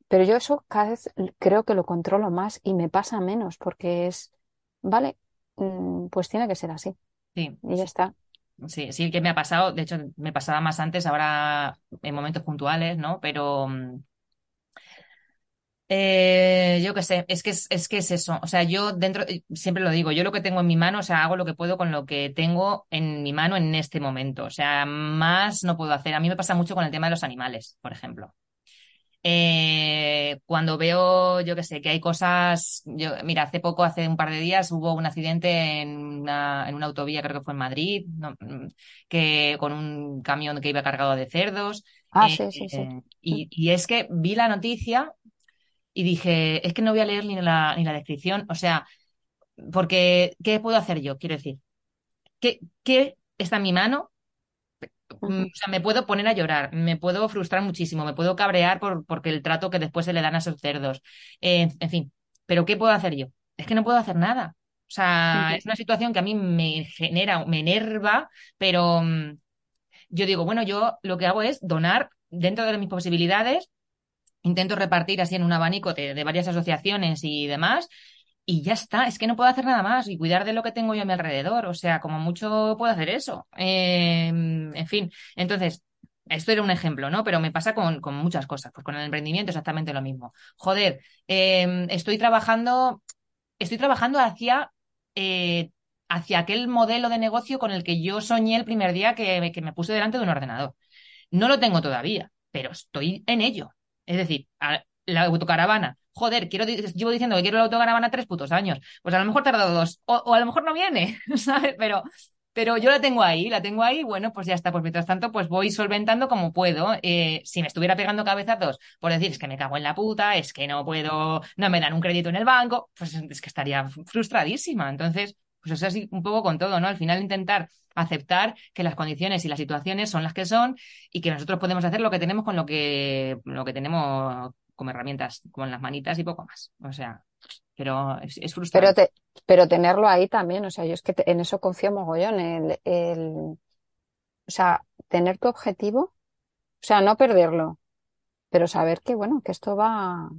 pero yo eso cada vez creo que lo controlo más y me pasa menos porque es, vale, mm, pues tiene que ser así Sí, y ya está. sí, sí que me ha pasado. De hecho, me pasaba más antes, ahora en momentos puntuales, ¿no? Pero mm, eh, yo qué sé, es que es, es que es eso. O sea, yo dentro, siempre lo digo, yo lo que tengo en mi mano, o sea, hago lo que puedo con lo que tengo en mi mano en este momento. O sea, más no puedo hacer. A mí me pasa mucho con el tema de los animales, por ejemplo. Eh, cuando veo, yo qué sé, que hay cosas, yo, mira, hace poco, hace un par de días, hubo un accidente en una, en una autovía, creo que fue en Madrid, ¿no? Mm, que con un camión que iba cargado de cerdos. Ah, eh, sí, sí, sí. eh, y, y es que vi la noticia y dije, es que no voy a leer ni la, ni la descripción, o sea, porque, ¿qué puedo hacer yo? Quiero decir, ¿qué, qué está en mi mano? Mm, O sea, me puedo poner a llorar, me puedo frustrar muchísimo, me puedo cabrear por, porque el trato que después se le dan a esos cerdos. Eh, en fin, pero ¿qué puedo hacer yo? Es que no puedo hacer nada. O sea, es una situación que a mí me genera, me enerva, pero mm, yo digo, bueno, yo lo que hago es donar dentro de mis posibilidades, intento repartir así en un abanico de, de varias asociaciones y demás, y ya está, es que no puedo hacer nada más y cuidar de lo que tengo yo a mi alrededor. O sea, como mucho puedo hacer eso. Eh, en fin, entonces, esto era un ejemplo, ¿no? Pero me pasa con, con muchas cosas. Pues con el emprendimiento exactamente lo mismo. Joder, eh, estoy trabajando, estoy trabajando hacia, eh, hacia aquel modelo de negocio con el que yo soñé el primer día que, que me puse delante de un ordenador. No lo tengo todavía, pero estoy en ello. Es decir, la autocaravana. Joder, quiero, llevo diciendo que quiero la autocaravana tres putos años. Pues a lo mejor tardado dos. O, a lo mejor no viene, [LAUGHS] ¿sabes? Pero, Pero yo la tengo ahí, la tengo ahí, bueno, pues ya está. Pues mientras tanto, pues voy solventando como puedo. Eh, si me estuviera pegando cabezazos por decir es que me cago en la puta, es que no puedo, no me dan un crédito en el banco, pues es que estaría frustradísima. Entonces, pues es así un poco con todo, ¿no? Al final intentar aceptar que las condiciones y las situaciones son las que son y que nosotros podemos hacer lo que tenemos con lo que, lo que tenemos como herramientas, con las manitas y poco más. O sea, pero es, frustrante. Pero, pero tenerlo ahí también, o sea, yo es que en eso confío mogollón, el, el, o sea, tener tu objetivo, o sea, no perderlo, pero saber que, bueno, que esto va,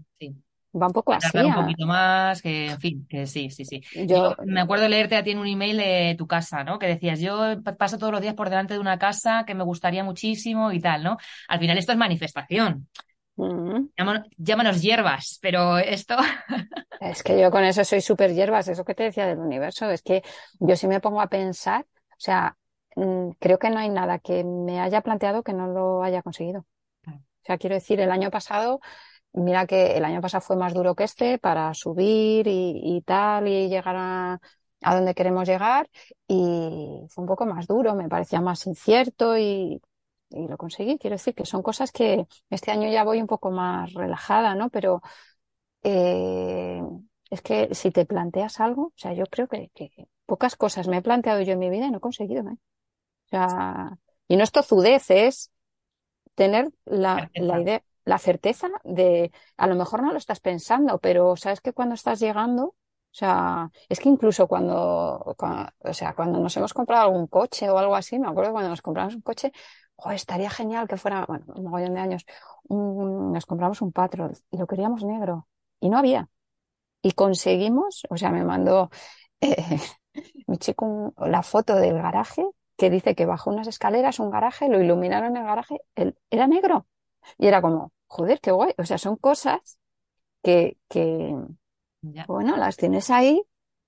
va un poco así. Un poquito más, que, en fin, que sí, sí, sí. Yo, me acuerdo leerte a ti en un email de tu casa, ¿no? Que decías, yo paso todos los días por delante de una casa que me gustaría muchísimo y tal, ¿no? Al final esto es manifestación. Llámanos, hierbas, pero esto. [LAUGHS] es que yo con eso soy súper hierbas, eso que te decía del universo. Es que yo sí me pongo a pensar, o sea, mm, creo que no hay nada que me haya planteado que no lo haya conseguido. O sea, quiero decir, el año pasado, mira que el año pasado fue más duro que este para subir y, tal y llegar a, a donde queremos llegar y fue un poco más duro, me parecía más incierto y y lo conseguí. Quiero decir que son cosas que este año ya voy un poco más relajada, ¿no? Pero eh, es que si te planteas algo, o sea, yo creo que, pocas cosas me he planteado yo en mi vida y no he conseguido, ¿eh? O sea, y no es tozudez, es tener la, la idea, la certeza de, a lo mejor no lo estás pensando, pero sabes que cuando estás llegando, o sea, es que incluso cuando, o sea, cuando nos hemos comprado algún coche o algo así, me acuerdo cuando nos compramos un coche, estaría genial que fuera, bueno, un mogollón de años, nos compramos un Patrol y lo queríamos negro y no había. Y conseguimos, o sea, me mandó eh, [LAUGHS] mi chico la foto del garaje que dice que bajó unas escaleras, un garaje, lo iluminaron el garaje, era negro. Y era como, joder, qué guay. O sea, son cosas que, que bueno, las tienes ahí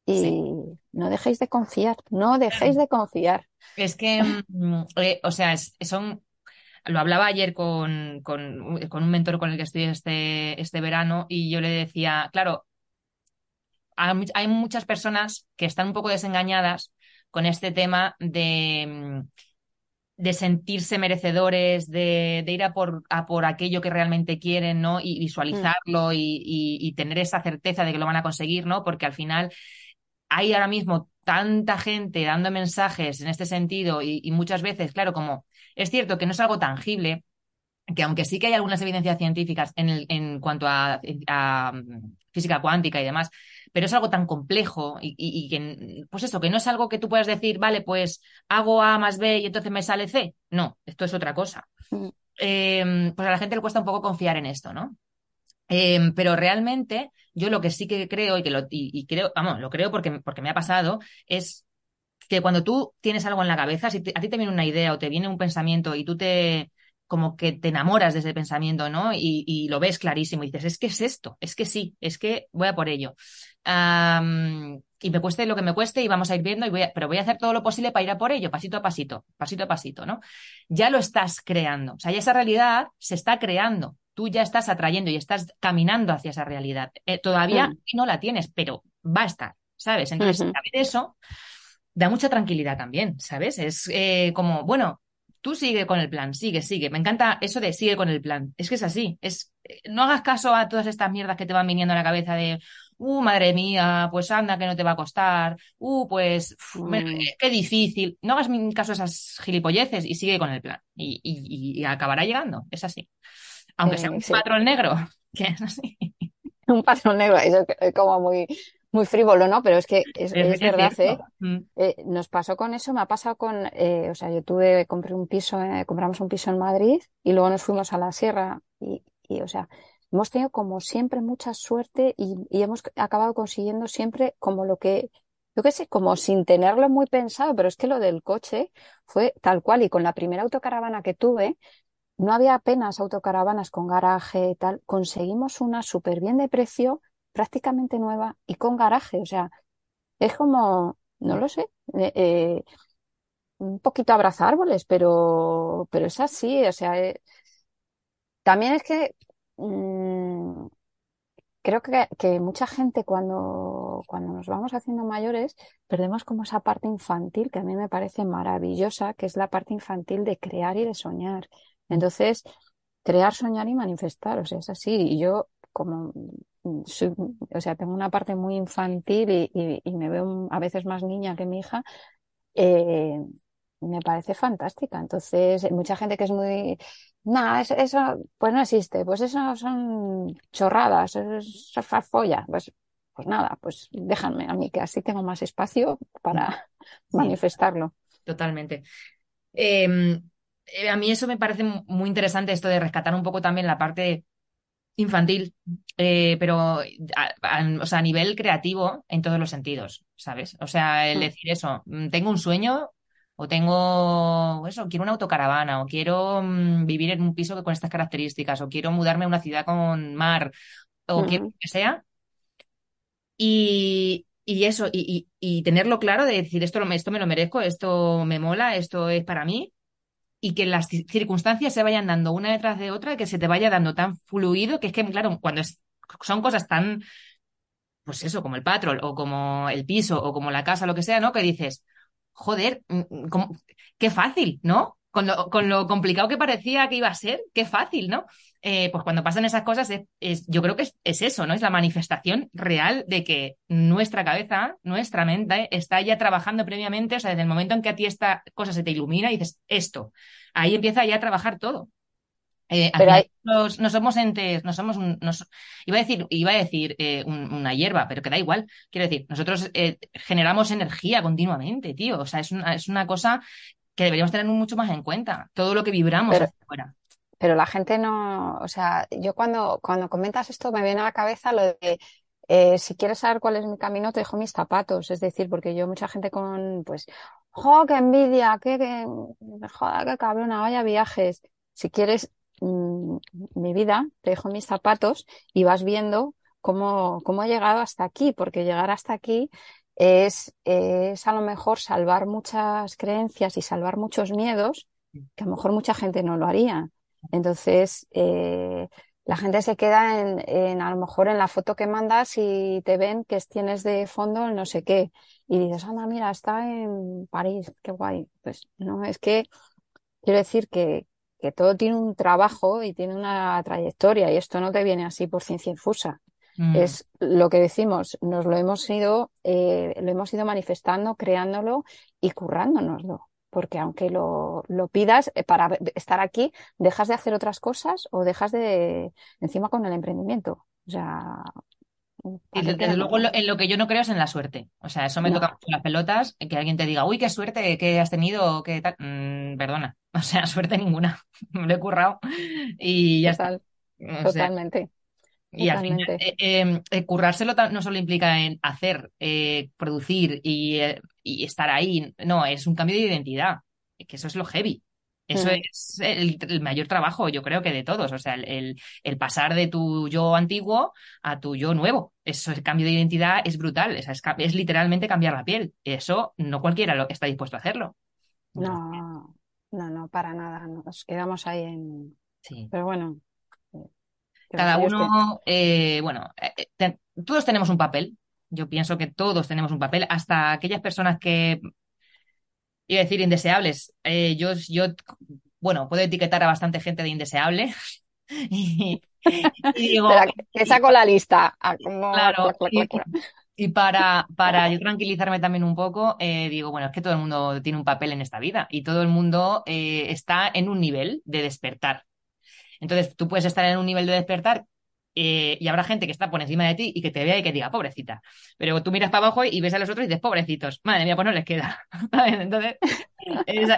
y no dejéis de confiar, no dejéis de confiar. Es que, mm, eh, o sea, son, lo hablaba ayer con, con, un mentor con el que estoy este, este verano y yo le decía, claro, hay muchas personas que están un poco desengañadas con este tema de, mm, de sentirse merecedores, de, ir a por, a por aquello que realmente quieren, ¿no? Y visualizarlo y, y, tener esa certeza de que lo van a conseguir, ¿no? Porque al final hay ahora mismo tanta gente dando mensajes en este sentido y, muchas veces, claro, como es cierto que no es algo tangible, que aunque sí que hay algunas evidencias científicas en, en cuanto a, física cuántica y demás, pero es algo tan complejo y, que, pues eso, que no es algo que tú puedas decir, vale, pues hago A más B y entonces me sale C. No, esto es otra cosa. Mm. Em, pues a la gente le cuesta un poco confiar en esto, ¿no? Em, pero realmente yo lo que sí que creo y que lo y, creo, vamos, lo creo porque, porque me ha pasado, es que cuando tú tienes algo en la cabeza, si a ti te viene una idea o te viene un pensamiento y tú te como que te enamoras de ese pensamiento, ¿no? Y, y lo ves clarísimo y dices, es que es esto, es que sí, es que voy a por ello. y me cueste lo que me cueste y vamos a ir viendo, y voy pero voy a hacer todo lo posible para ir a por ello, pasito a pasito, pasito a pasito, ¿no? Ya lo estás creando, o sea, ya esa realidad se está creando tú ya estás atrayendo y estás caminando hacia esa realidad. Eh, todavía mm. no la tienes, pero va a estar, ¿sabes? Entonces, saber eso da mucha tranquilidad también, ¿sabes? Es eh, como, bueno, tú sigue con el plan, sigue, sigue. Me encanta eso de sigue con el plan. Es que es así. Es, eh, no hagas caso a todas estas mierdas que te van viniendo a la cabeza de, uh, madre mía, pues anda que no te va a costar, uh, pues mm. qué difícil. No hagas caso a esas gilipolleces y sigue con el plan. y acabará llegando. Es así. Aunque sea un patrón negro, [LAUGHS] que es así. Un patrón negro, eso es como muy, muy frívolo, ¿no? Pero es que es, verdad, ¿eh? Mm. ¿eh? Nos pasó con eso, me ha pasado con, eh, o sea, yo tuve, compré un piso, eh, compramos un piso en Madrid y luego nos fuimos a la sierra y, y o sea, hemos tenido como siempre mucha suerte y, y, hemos acabado consiguiendo siempre como lo que, yo qué sé, como sin tenerlo muy pensado, pero es que lo del coche fue tal cual y con la primera autocaravana que tuve, no había apenas autocaravanas con garaje y tal. Conseguimos una súper bien de precio, prácticamente nueva y con garaje. O sea, es como, no lo sé, eh, eh, un poquito abrazar árboles, pero, pero es así. O sea, eh, también es que mm, creo que, que, mucha gente cuando, cuando nos vamos haciendo mayores, perdemos como esa parte infantil que a mí me parece maravillosa, que es la parte infantil de crear y de soñar. Entonces, crear, soñar y manifestar, o sea, es así. Y yo, como soy, o sea, tengo una parte muy infantil y, y, me veo a veces más niña que mi hija, eh, me parece fantástica. Entonces, mucha gente que es muy, nada, eso, eso, pues no existe, pues eso son chorradas, eso es folla, pues, pues nada, pues déjame a mí que así tengo más espacio para [LAUGHS] manifestarlo. Totalmente. Em, eh, a mí eso me parece muy interesante, esto de rescatar un poco también la parte infantil, eh, pero a, o sea, a nivel creativo en todos los sentidos, ¿sabes? O sea, el mm. decir eso, mm, tengo un sueño o tengo eso, quiero una autocaravana o quiero mm, vivir en un piso con estas características o quiero mudarme a una ciudad con mar o quiero que sea. Y, y eso, y, y, tenerlo claro de decir esto, esto me lo merezco, esto me mola, esto es para mí y que las circunstancias se vayan dando una detrás de otra, que se te vaya dando tan fluido, que es que, claro, cuando son cosas tan, pues eso, como el patrol, o como el piso, o como la casa, lo que sea, ¿no? Que dices, joder, mm, mm, qué fácil, ¿no? Con lo, con lo, complicado que parecía que iba a ser, qué fácil, ¿no? Eh, pues cuando pasan esas cosas, es, yo creo que es, es, eso, ¿no? Es la manifestación real de que nuestra cabeza, nuestra mente, está ya trabajando previamente, o sea, desde el momento en que a ti esta cosa se te ilumina y dices, esto, ahí empieza ya a trabajar todo. Eh, no somos entes, no somos iba a decir, iba a decir eh, una hierba, pero que da igual. Quiero decir, nosotros eh, generamos energía continuamente, tío. O sea, es una, es una cosa que deberíamos tener mucho más en cuenta. Todo lo que vibramos pero, afuera. Pero la gente no, o sea, yo cuando, cuando comentas esto me viene a la cabeza lo de si quieres saber cuál es mi camino, te dejo mis zapatos. Es decir, porque yo mucha gente con, pues, ¡jo, qué envidia! ¡Qué, qué, joda, qué cabrona! Vaya viajes! Si quieres Mm, mi vida, te dejo mis zapatos y vas viendo cómo, cómo he llegado hasta aquí, porque llegar hasta aquí es, es a lo mejor salvar muchas creencias y salvar muchos miedos que a lo mejor mucha gente no lo haría. Entonces, eh, la gente se queda en, en, a lo mejor en la foto que mandas y te ven que tienes de fondo el no sé qué. Y dices, anda, mira, está en París, qué guay. Pues no, es que quiero decir que, que todo tiene un trabajo y tiene una trayectoria y esto no te viene así por ciencia infusa. Mm. Es lo que decimos, nos lo hemos ido, eh, lo hemos ido manifestando, creándolo y currándonoslo. Porque aunque lo, lo pidas eh, para estar aquí, dejas de hacer otras cosas o dejas de, encima con el emprendimiento. O sea, y desde luego en lo que yo no creo es en la suerte. O sea, eso me toca mucho las pelotas, que alguien te diga, uy, qué suerte que has tenido, qué tal. Mm, perdona. [LAUGHS] O sea, suerte ninguna. [LAUGHS] Me lo he currado y ya está. totalmente. Y al final, eh, em, eh, currárselo no solo implica en hacer, eh, producir y, y estar ahí. No, es un cambio de identidad. Que eso es lo heavy. Eso es el, mayor trabajo, yo creo que de todos. O sea, el, el, pasar de tu yo antiguo a tu yo nuevo. Eso, el cambio de identidad es brutal. Es, es, literalmente cambiar la piel. Eso no cualquiera lo, está dispuesto a hacerlo. No, no, no, para nada. Nos quedamos ahí en. Sí. Pero bueno. Eh, Cada uno, eh, bueno, eh, todos tenemos un papel. Yo pienso que todos tenemos un papel, hasta aquellas personas que Iba a decir indeseables. Eh, yo, yo, bueno, puedo etiquetar a bastante gente de indeseable. [LAUGHS] y, [LAUGHS] digo, que saco la lista. Ah, claro. Y, para, para yo tranquilizarme también un poco, eh, digo, bueno, es que todo el mundo tiene un papel en esta vida y todo el mundo eh, está en un nivel de despertar. Entonces, tú puedes estar en un nivel de despertar eh, y habrá gente que está por encima de ti y que te vea y que diga, pobrecita. Pero tú miras para abajo y ves a los otros y dices, pobrecitos. Madre mía, pues no les queda. [LAUGHS] Entonces,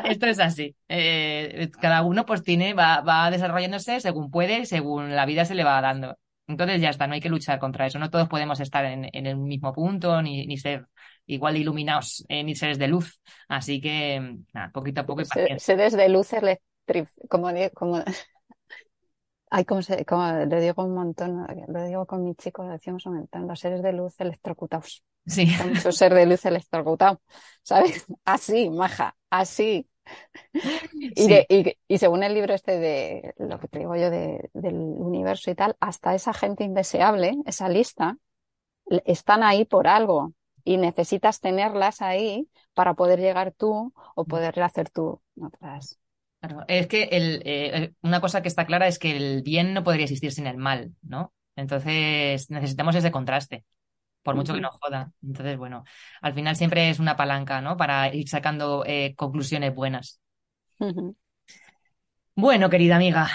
esto es así. Eh, cada uno pues tiene, va, va desarrollándose según puede, según la vida se le va dando. Entonces ya está, no hay que luchar contra eso. No todos podemos estar en, el mismo punto, ni, ni ser igual de iluminados, eh, ni seres de luz. Así que, nada, poquito a poco. Seres de luz como, como Ay, como, se, como lo digo un montón, lo digo con mi chico, lo decimos un montón, los seres de luz electrocutados. Sí. Mucho ser de luz electrocutado, ¿sabes? Así, maja, así. Y, y, y, según el libro este de lo que te digo yo de, del universo y tal, hasta esa gente indeseable, esa lista, están ahí por algo y necesitas tenerlas ahí para poder llegar tú o poder hacer tú otras. Claro, es que el, eh, una cosa que está clara es que el bien no podría existir sin el mal, ¿no? Entonces necesitamos ese contraste, por mucho que nos joda. Entonces, bueno, al final siempre es una palanca, ¿no? Para ir sacando eh, conclusiones buenas. Bueno, querida amiga,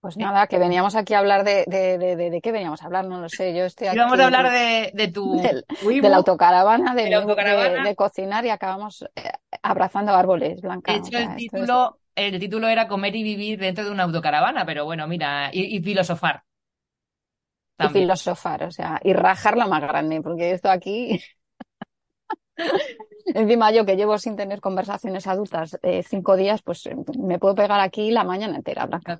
pues nada, que veníamos aquí a hablar de, de, de, de, qué veníamos a hablar, no lo sé. Yo estoy aquí. Vamos a hablar de, de tu. [LAUGHS] de la autocaravana, de, autocaravana. de, cocinar y acabamos eh, abrazando árboles, Blanca. De hecho, el, título, el título era Comer y vivir dentro de una autocaravana, pero bueno, mira, y, y filosofar. Y filosofar, o sea, y rajarla más grande, porque esto aquí. [LAUGHS] Encima yo que llevo sin tener conversaciones adultas eh, cinco días, pues eh, me puedo pegar aquí la mañana entera, Blanca.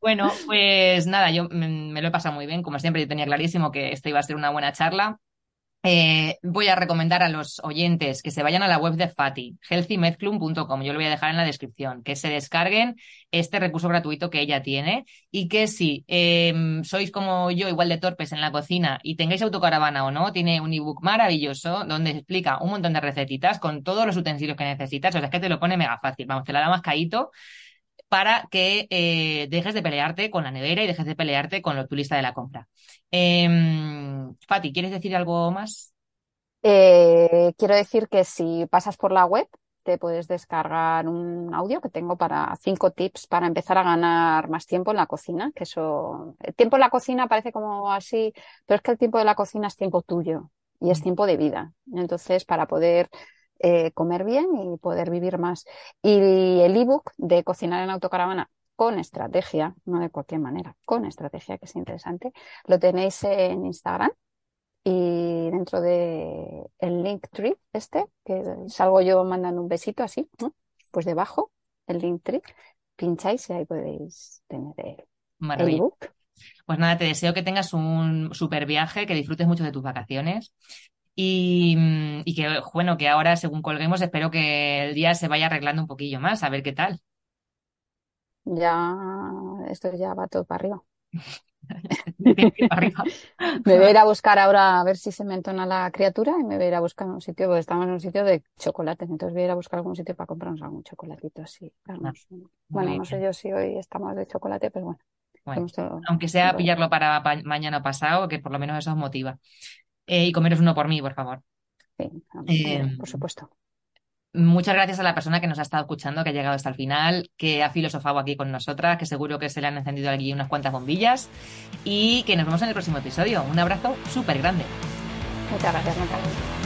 bueno, pues nada, yo me, lo he pasado muy bien, como siempre yo tenía clarísimo que esto iba a ser una buena charla. Eh, voy a recomendar a los oyentes que se vayan a la web de Fati, healthymedclub.com, yo lo voy a dejar en la descripción, que se descarguen este recurso gratuito que ella tiene y que si em, sois como yo, igual de torpes en la cocina y tengáis autocaravana o no, tiene un ebook maravilloso donde explica un montón de recetitas con todos los utensilios que necesitas, o sea, es que te lo pone mega fácil, vamos, te la da más caíto para que eh, dejes de pelearte con la nevera y dejes de pelearte con tu lista de la compra. Eh, Fati, ¿quieres decir algo más? Eh, quiero decir que si pasas por la web, te puedes descargar un audio que tengo para cinco tips para empezar a ganar más tiempo en la cocina, que eso, el tiempo en la cocina parece como así, pero es que el tiempo de la cocina es tiempo tuyo y es mm. tiempo de vida. Entonces, para poder eh, comer bien y poder vivir más. Y el ebook de cocinar en autocaravana con estrategia, no de cualquier manera, con estrategia, que es interesante, lo tenéis en Instagram y dentro de el link tree este, que salgo yo mandando un besito así, pues debajo, el link tree, pincháis y ahí podéis tener el, ebook. Pues nada, te deseo que tengas un super viaje, que disfrutes mucho de tus vacaciones y, y, que, bueno, que ahora, según colguemos, espero que el día se vaya arreglando un poquillo más, a ver qué tal. Ya, esto ya va todo para arriba. [LAUGHS] [LAUGHS] me voy a ir a buscar ahora a ver si se me entona la criatura y me voy a ir a buscar un sitio, porque estamos en un sitio de chocolate, entonces voy a ir a buscar algún sitio para comprarnos algún chocolatito así. Ah, bueno, no sé yo si hoy estamos de chocolate, pero bueno. aunque sea pillarlo para mañana pasado, que por lo menos eso os motiva. Eh, y comeros uno por mí, por favor. Sí, eh, por supuesto. Muchas gracias a la persona que nos ha estado escuchando, que ha llegado hasta el final, que ha filosofado aquí con nosotras, que seguro que se le han encendido aquí unas cuantas bombillas y que nos vemos en el próximo episodio. Un abrazo súper grande. Muchas gracias, Natalia.